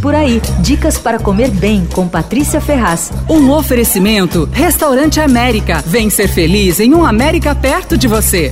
Por aí, dicas para comer bem com Patrícia Ferraz. Um oferecimento: Restaurante América. Vem ser feliz em um América perto de você.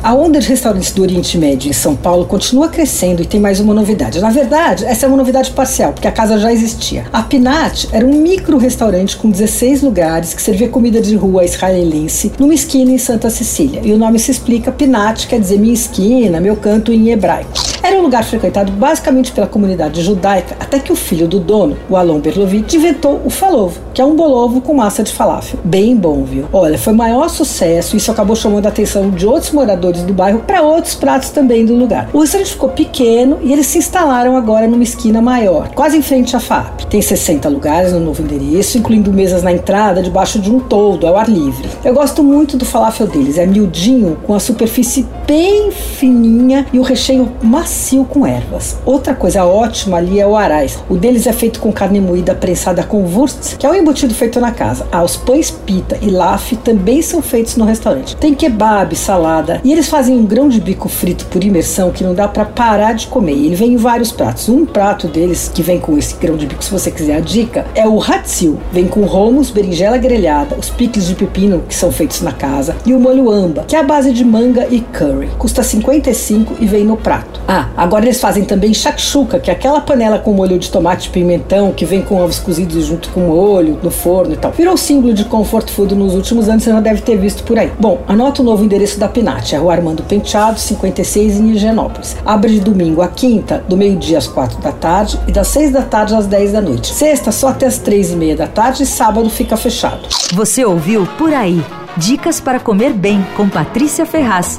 A onda de restaurantes do Oriente Médio em São Paulo continua crescendo e tem mais uma novidade. Na verdade, essa é uma novidade parcial, porque a casa já existia. A Pinat era um micro restaurante com 16 lugares que servia comida de rua israelense numa esquina em Santa Cecília. E o nome se explica, Pinat quer dizer minha esquina, meu canto em hebraico. Era um lugar frequentado basicamente pela comunidade judaica, até que o filho do dono, o Alon Berlovitch, inventou o falovo, que é um bolovo com massa de falafel. Bem bom, viu? Olha, foi maior sucesso e isso acabou chamando a atenção de outros moradores do bairro para outros pratos também do lugar. O restaurante ficou pequeno e eles se instalaram agora numa esquina maior, quase em frente à FAP. Tem 60 lugares no novo endereço, incluindo mesas na entrada, debaixo de um toldo, ao ar livre. Eu gosto muito do falafel deles, é miudinho, com a superfície bem fininha e o recheio macio com ervas. Outra coisa ótima ali é o arais. O deles é feito com carne moída prensada com wurst, que é um embutido feito na casa. Ah, os pães pita e laf também são feitos no restaurante. Tem kebab, salada e eles eles fazem um grão de bico frito por imersão que não dá para parar de comer. Ele vem em vários pratos. Um prato deles que vem com esse grão de bico, se você quiser a dica, é o hatsil. Vem com romos, berinjela grelhada, os picles de pepino que são feitos na casa e o molho amba, que é a base de manga e curry. Custa 55 e vem no prato. Ah, agora eles fazem também shakshuka, que é aquela panela com molho de tomate e pimentão que vem com ovos cozidos junto com molho no forno e tal. Virou símbolo de comfort food nos últimos anos, você já deve ter visto por aí. Bom, anota o novo endereço da Pinat, é Rua Armando Penteado, 56, em Higienópolis. Abre de domingo a quinta, do meio-dia às quatro da tarde e das seis da tarde às dez da noite. Sexta, só até as três e meia da tarde e sábado fica fechado. Você ouviu Por Aí. Dicas para comer bem com Patrícia Ferraz.